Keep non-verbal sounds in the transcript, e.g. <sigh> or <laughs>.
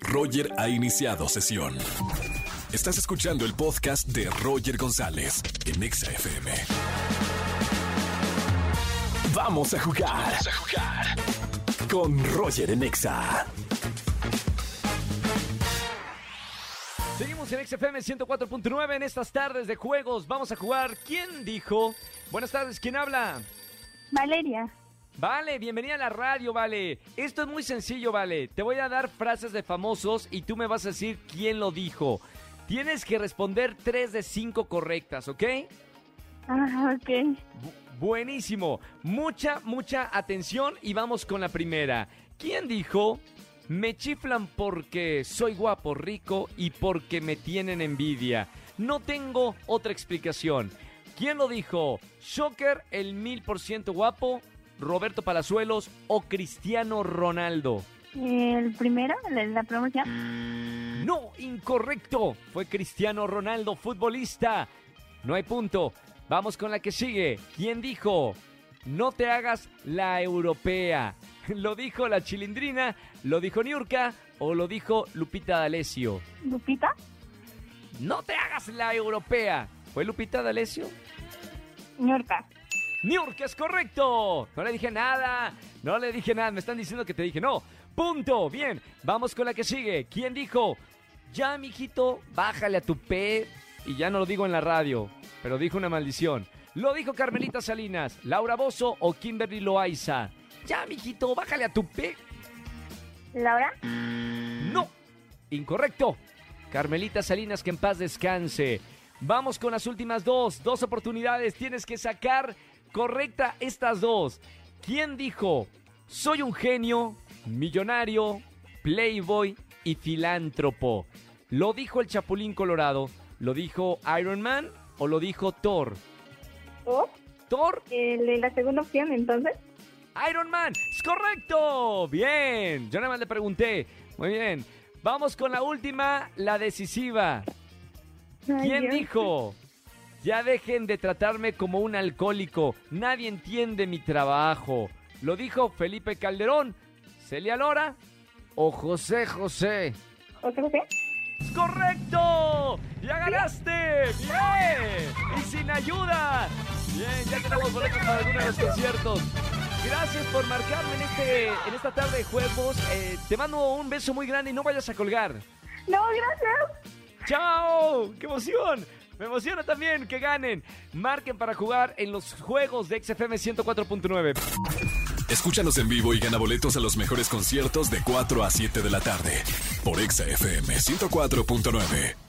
Roger ha iniciado sesión. Estás escuchando el podcast de Roger González en Exa FM. Vamos a jugar. Vamos a jugar. Con Roger en Exa. Seguimos en XFM 104.9 en estas tardes de juegos. Vamos a jugar. ¿Quién dijo? Buenas tardes, ¿quién habla? Valeria. Vale, bienvenida a la radio, Vale. Esto es muy sencillo, Vale. Te voy a dar frases de famosos y tú me vas a decir quién lo dijo. Tienes que responder tres de cinco correctas, ¿ok? Ah, ok. Bu- buenísimo. Mucha, mucha atención y vamos con la primera. ¿Quién dijo? Me chiflan porque soy guapo, rico y porque me tienen envidia. No tengo otra explicación. ¿Quién lo dijo? ¿Shocker, el mil por ciento guapo? ¿Roberto Palazuelos o Cristiano Ronaldo? El primero, la, promoción. No, incorrecto. Fue Cristiano Ronaldo, futbolista. No hay punto. Vamos con la que sigue. ¿Quién dijo? No te hagas la europea. <laughs> ¿Lo dijo la chilindrina? ¿Lo dijo Niurka? ¿O lo dijo Lupita D'Alessio? Lupita. No te hagas la europea. ¿Fue Lupita D'Alessio? Ñorca. Niurka es correcto. No le dije nada. No le dije nada. Me están diciendo que te dije no. Punto. Bien. Vamos con la que sigue. ¿Quién dijo? Ya, mijito, bájale a tu P. Y ya no lo digo en la radio. Pero dijo una maldición. Lo dijo Carmelita Salinas, Laura Bozo o Kimberly Loaiza. Ya, mijito, bájale a tu P. Laura. No. Incorrecto. Carmelita Salinas, que en paz descanse. Vamos con las últimas dos. Dos oportunidades. Tienes que sacar correcta estas dos. ¿Quién dijo? Soy un genio, millonario, playboy y filántropo. ¿Lo dijo el Chapulín Colorado? ¿Lo dijo Iron Man o lo dijo Thor? ¿Thor? el- la segunda opción, entonces. Iron Man. Es correcto. Bien. Yo nada más le pregunté. Muy bien. Vamos con la última, la decisiva. Ay, ¿Quién Dios. dijo? Ya dejen de tratarme como un alcohólico. Nadie entiende mi trabajo. ¿Lo dijo Felipe Calderón, Celia Lora o José José? ¿Otra opción? ¡Es correcto! ¡Ya ganaste! ¡Bien! ¡Y sin ayuda! Bien, ya tenemos boletos para alguno de los conciertos. Gracias por marcarme en, este, en esta tarde de juegos. Eh, te mando un beso muy grande y no vayas a colgar. No, gracias. ¡Chao! ¡Qué emoción! Me emociona también que ganen. Marquen para jugar en los juegos de XFM 104.9. Escúchanos en vivo y gana boletos a los mejores conciertos de 4 a 7 de la tarde por Exa FM 104.9.